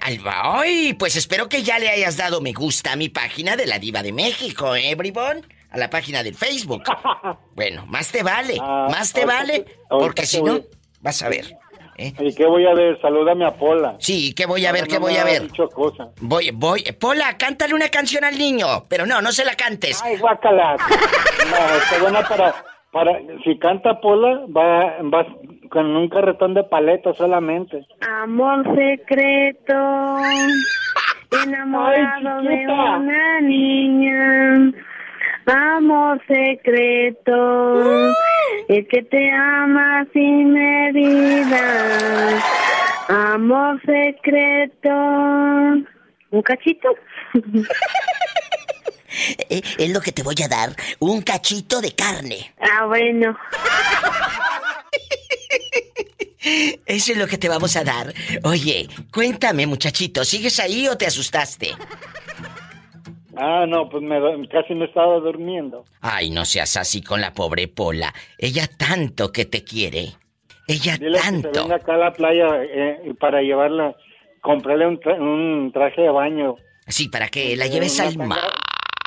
Al ¡Ay! Pues espero que ya le hayas dado me gusta a mi página de la Diva de México, ¿eh, Bribón? A la página del Facebook. Bueno, más te vale, Ah, más te ahorita vale, porque si voy- no, vas a ver. ¿Y qué voy a ver? Salúdame a Pola. Sí, ¿qué voy a ver? No ¿Qué voy me a ver? dicho cosa. Voy, voy. Pola, cántale una canción al niño. Pero no, no se la cantes. Ay, guácala. No, está buena para, para... Si canta Pola, va, va con un carretón de paletas solamente. Amor secreto, enamorado Ay, de una niña. Amor secreto, el que te ama sin medida. Amor secreto. ¿Un cachito? Eh, es lo que te voy a dar. Un cachito de carne. Ah, bueno. Eso es lo que te vamos a dar. Oye, cuéntame, muchachito, ¿sigues ahí o te asustaste? Ah, no, pues me, casi me estaba durmiendo. Ay, no seas así con la pobre Pola. Ella tanto que te quiere. Ella Dile que se tanto. venga acá a la playa eh, para llevarla, comprarle un, tra- un traje de baño. Sí, para que la lleves Una al tanga- mar.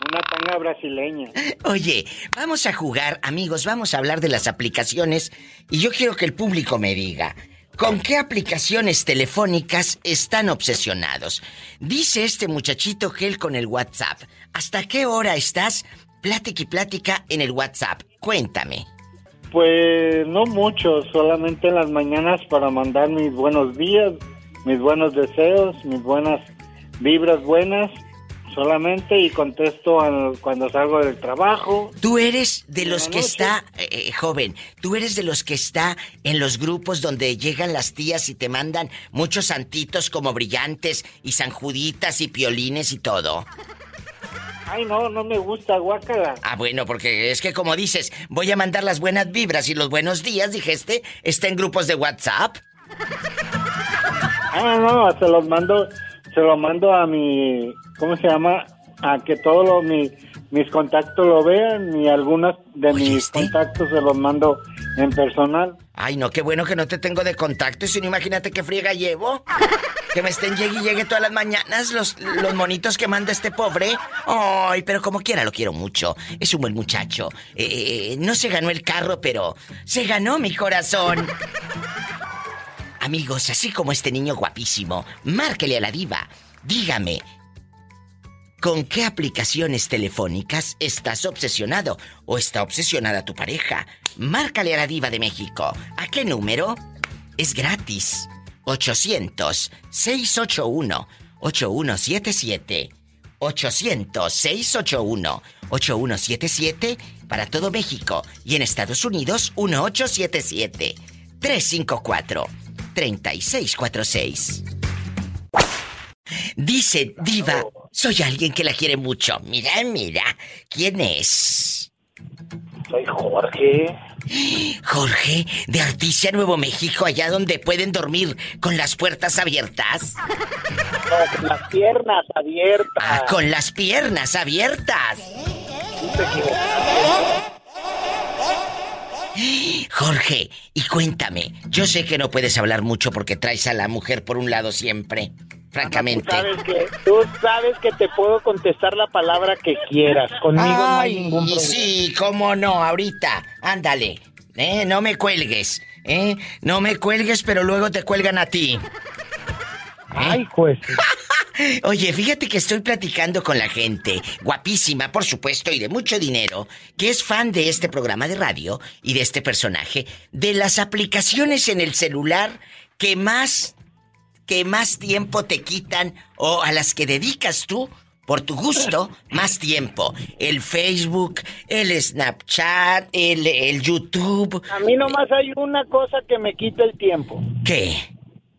Una tanga brasileña. Oye, vamos a jugar, amigos, vamos a hablar de las aplicaciones y yo quiero que el público me diga, ¿con qué aplicaciones telefónicas están obsesionados? Dice este muchachito que él con el WhatsApp. ¿Hasta qué hora estás? Plática y plática en el WhatsApp. Cuéntame. Pues no mucho, solamente en las mañanas para mandar mis buenos días, mis buenos deseos, mis buenas vibras buenas, solamente y contesto al- cuando salgo del trabajo. Tú eres de los que noche. está, eh, joven, tú eres de los que está en los grupos donde llegan las tías y te mandan muchos santitos como brillantes y sanjuditas y piolines y todo. Ay, no, no me gusta, guácala. Ah, bueno, porque es que como dices, voy a mandar las buenas vibras y los buenos días, dijiste, está en grupos de WhatsApp. Ah, no, se los mando, se los mando a mi, ¿cómo se llama? A que todos los- mi- mis contactos lo vean y algunas de mis contactos se los mando en personal. Ay, no, qué bueno que no te tengo de contacto, y si no, imagínate qué friega llevo. Que me estén llegue y llegue todas las mañanas los, los monitos que manda este pobre. Ay, pero como quiera lo quiero mucho. Es un buen muchacho. Eh, no se ganó el carro, pero se ganó mi corazón. Amigos, así como este niño guapísimo, márquele a la diva. Dígame, ¿Con qué aplicaciones telefónicas estás obsesionado o está obsesionada tu pareja? Márcale a la diva de México. ¿A qué número? Es gratis. 800-681-8177. 800-681-8177 para todo México. Y en Estados Unidos, 1877-354-3646. Dice, Diva, soy alguien que la quiere mucho. Mira, mira. ¿Quién es? Soy Jorge. Jorge, de Articia, Nuevo México, allá donde pueden dormir con las puertas abiertas. No, con las piernas abiertas. Ah, con las piernas abiertas. Jorge, y cuéntame, yo sé que no puedes hablar mucho porque traes a la mujer por un lado siempre, francamente. Sabes que, tú sabes que te puedo contestar la palabra que quieras. Conmigo no hay Ay, ningún problema. sí, cómo no, ahorita. Ándale. Eh, no me cuelgues. Eh, no me cuelgues, pero luego te cuelgan a ti. Ay, pues. Oye, fíjate que estoy platicando con la gente, guapísima, por supuesto, y de mucho dinero, que es fan de este programa de radio y de este personaje, de las aplicaciones en el celular que más, que más tiempo te quitan o a las que dedicas tú por tu gusto, más tiempo. El Facebook, el Snapchat, el, el YouTube. A mí nomás hay una cosa que me quita el tiempo. ¿Qué?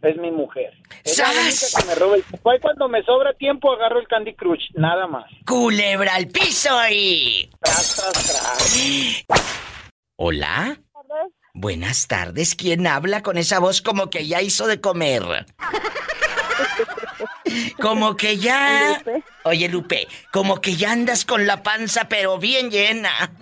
Es mi mujer. Es la única que me roba el tiempo. Ahí cuando me sobra tiempo agarro el Candy Crush, nada más. Culebra al piso y... Tras, tras, tras. Hola. Buenas tardes. ¿Quién habla con esa voz como que ya hizo de comer? Como que ya... Oye, Lupe, como que ya andas con la panza pero bien llena.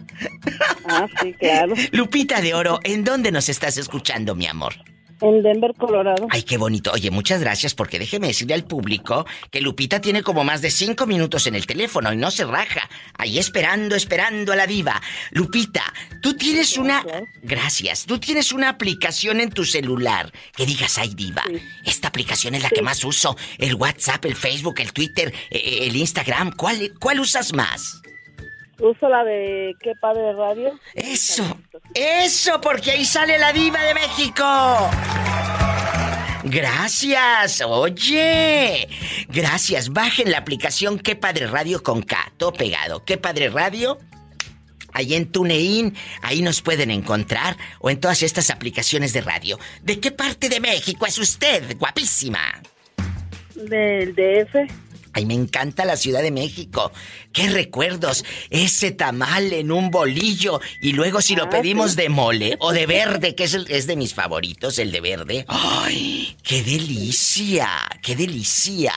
Ah, sí, claro. Lupita de Oro, ¿en dónde nos estás escuchando, mi amor? En Denver, Colorado. Ay, qué bonito. Oye, muchas gracias porque déjeme decirle al público que Lupita tiene como más de cinco minutos en el teléfono y no se raja. Ahí esperando, esperando a la diva. Lupita, tú tienes una... Gracias. Tú tienes una aplicación en tu celular que digas, ay, diva, esta aplicación es la que más uso. El WhatsApp, el Facebook, el Twitter, eh, el Instagram. ¿Cuál, ¿Cuál usas más? Uso la de Qué Padre Radio. Eso, eso, porque ahí sale la diva de México. Gracias, oye. Gracias, bajen la aplicación Qué Padre Radio con K, todo pegado. Qué Padre Radio. Ahí en TuneIn, ahí nos pueden encontrar o en todas estas aplicaciones de radio. ¿De qué parte de México es usted, guapísima? Del DF. Ay, me encanta la Ciudad de México. Qué recuerdos. Ese tamal en un bolillo. Y luego si lo Ah, pedimos de mole o de verde, que es, el- es de mis favoritos, el de verde. ¡Ay! ¡Qué delicia! ¡Qué delicia!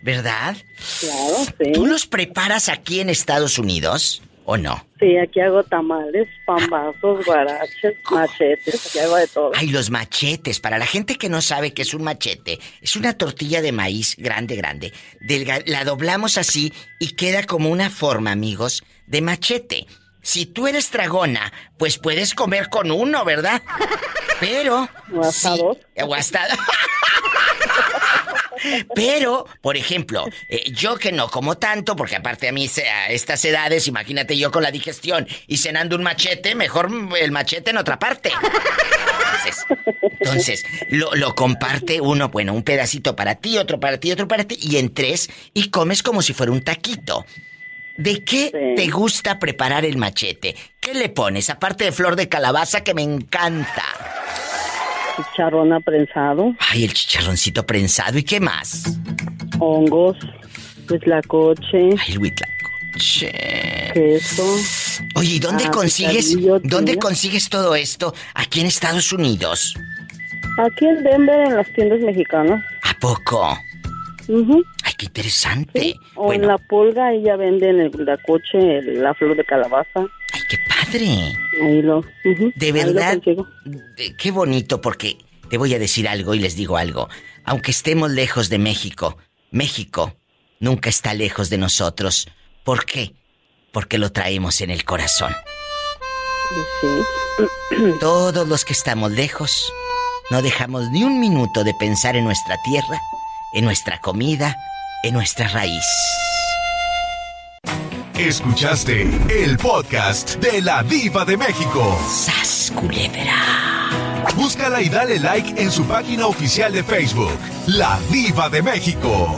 ¿Verdad? Claro, sí. ¿Tú los preparas aquí en Estados Unidos o no? Sí, aquí hago tamales, pambazos, guaraches, machetes, aquí hago de todo. Ay, los machetes. Para la gente que no sabe qué es un machete, es una tortilla de maíz grande, grande. Delga- la doblamos así y queda como una forma, amigos, de machete. Si tú eres dragona, pues puedes comer con uno, ¿verdad? Pero. O hasta sí, dos. O hasta. Pero, por ejemplo, eh, yo que no como tanto, porque aparte a mí a estas edades, imagínate yo con la digestión y cenando un machete, mejor el machete en otra parte. Entonces, entonces lo, lo comparte uno, bueno, un pedacito para ti, otro para ti, otro para ti, y en tres, y comes como si fuera un taquito. ¿De qué te gusta preparar el machete? ¿Qué le pones? Aparte de flor de calabaza que me encanta. Chicharrón prensado, Ay, el chicharroncito prensado, ¿y qué más? hongos, huitlacoche. Ay, el huitlacoche. Queso. Oye, ¿y dónde Ah, consigues, dónde consigues todo esto? Aquí en Estados Unidos. Aquí en Denver, en las tiendas mexicanas. ¿A poco? Ujú. Ay, qué interesante. O en la pulga, ahí ya venden el el- la flor de calabaza. Ay, qué padre. Ahí lo. De verdad, qué bonito porque te voy a decir algo y les digo algo. Aunque estemos lejos de México, México nunca está lejos de nosotros. ¿Por qué? Porque lo traemos en el corazón. Todos los que estamos lejos, no dejamos ni un minuto de pensar en nuestra tierra, en nuestra comida, en nuestra raíz. Escuchaste el podcast de la Diva de México. ¡Sas, culebra! Búscala y dale like en su página oficial de Facebook, La Diva de México.